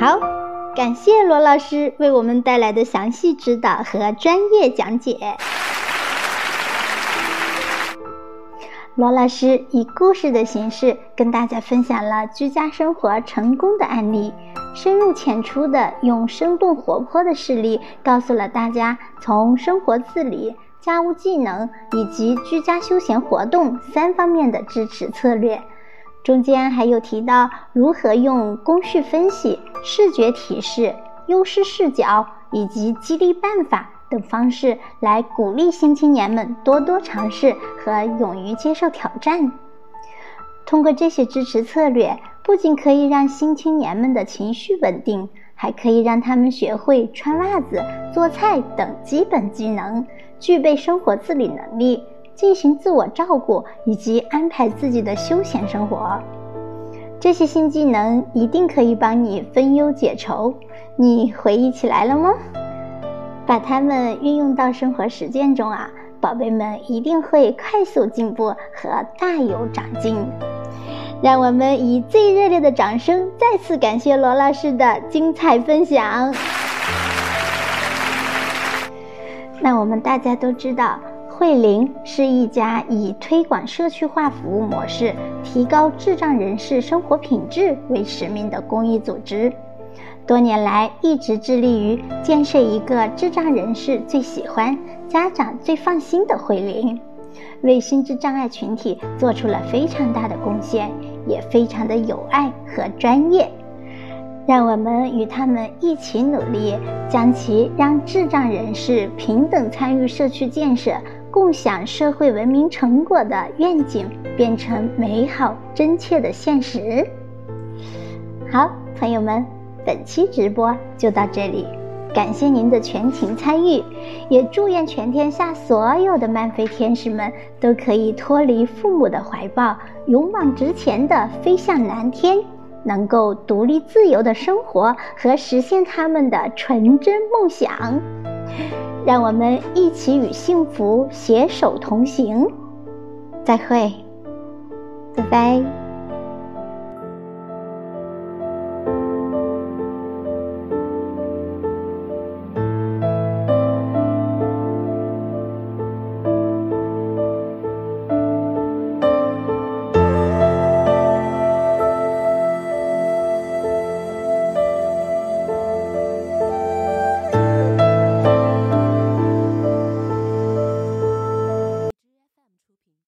好，感谢罗老师为我们带来的详细指导和专业讲解。罗老师以故事的形式跟大家分享了居家生活成功的案例，深入浅出的用生动活泼的事例告诉了大家从生活自理、家务技能以及居家休闲活动三方面的支持策略。中间还有提到如何用工序分析、视觉提示、优势视角以及激励办法。等方式来鼓励新青年们多多尝试和勇于接受挑战。通过这些支持策略，不仅可以让新青年们的情绪稳定，还可以让他们学会穿袜子、做菜等基本技能，具备生活自理能力，进行自我照顾以及安排自己的休闲生活。这些新技能一定可以帮你分忧解愁。你回忆起来了吗？把它们运用到生活实践中啊，宝贝们一定会快速进步和大有长进。让我们以最热烈的掌声再次感谢罗老师的精彩分享。那我们大家都知道，慧灵是一家以推广社区化服务模式、提高智障人士生活品质为使命的公益组织。多年来，一直致力于建设一个智障人士最喜欢、家长最放心的慧灵，为心智障碍群体做出了非常大的贡献，也非常的有爱和专业。让我们与他们一起努力，将其让智障人士平等参与社区建设、共享社会文明成果的愿景变成美好真切的现实。好，朋友们。本期直播就到这里，感谢您的全情参与，也祝愿全天下所有的漫飞天使们都可以脱离父母的怀抱，勇往直前的飞向蓝天，能够独立自由的生活和实现他们的纯真梦想。让我们一起与幸福携手同行。再会，拜拜。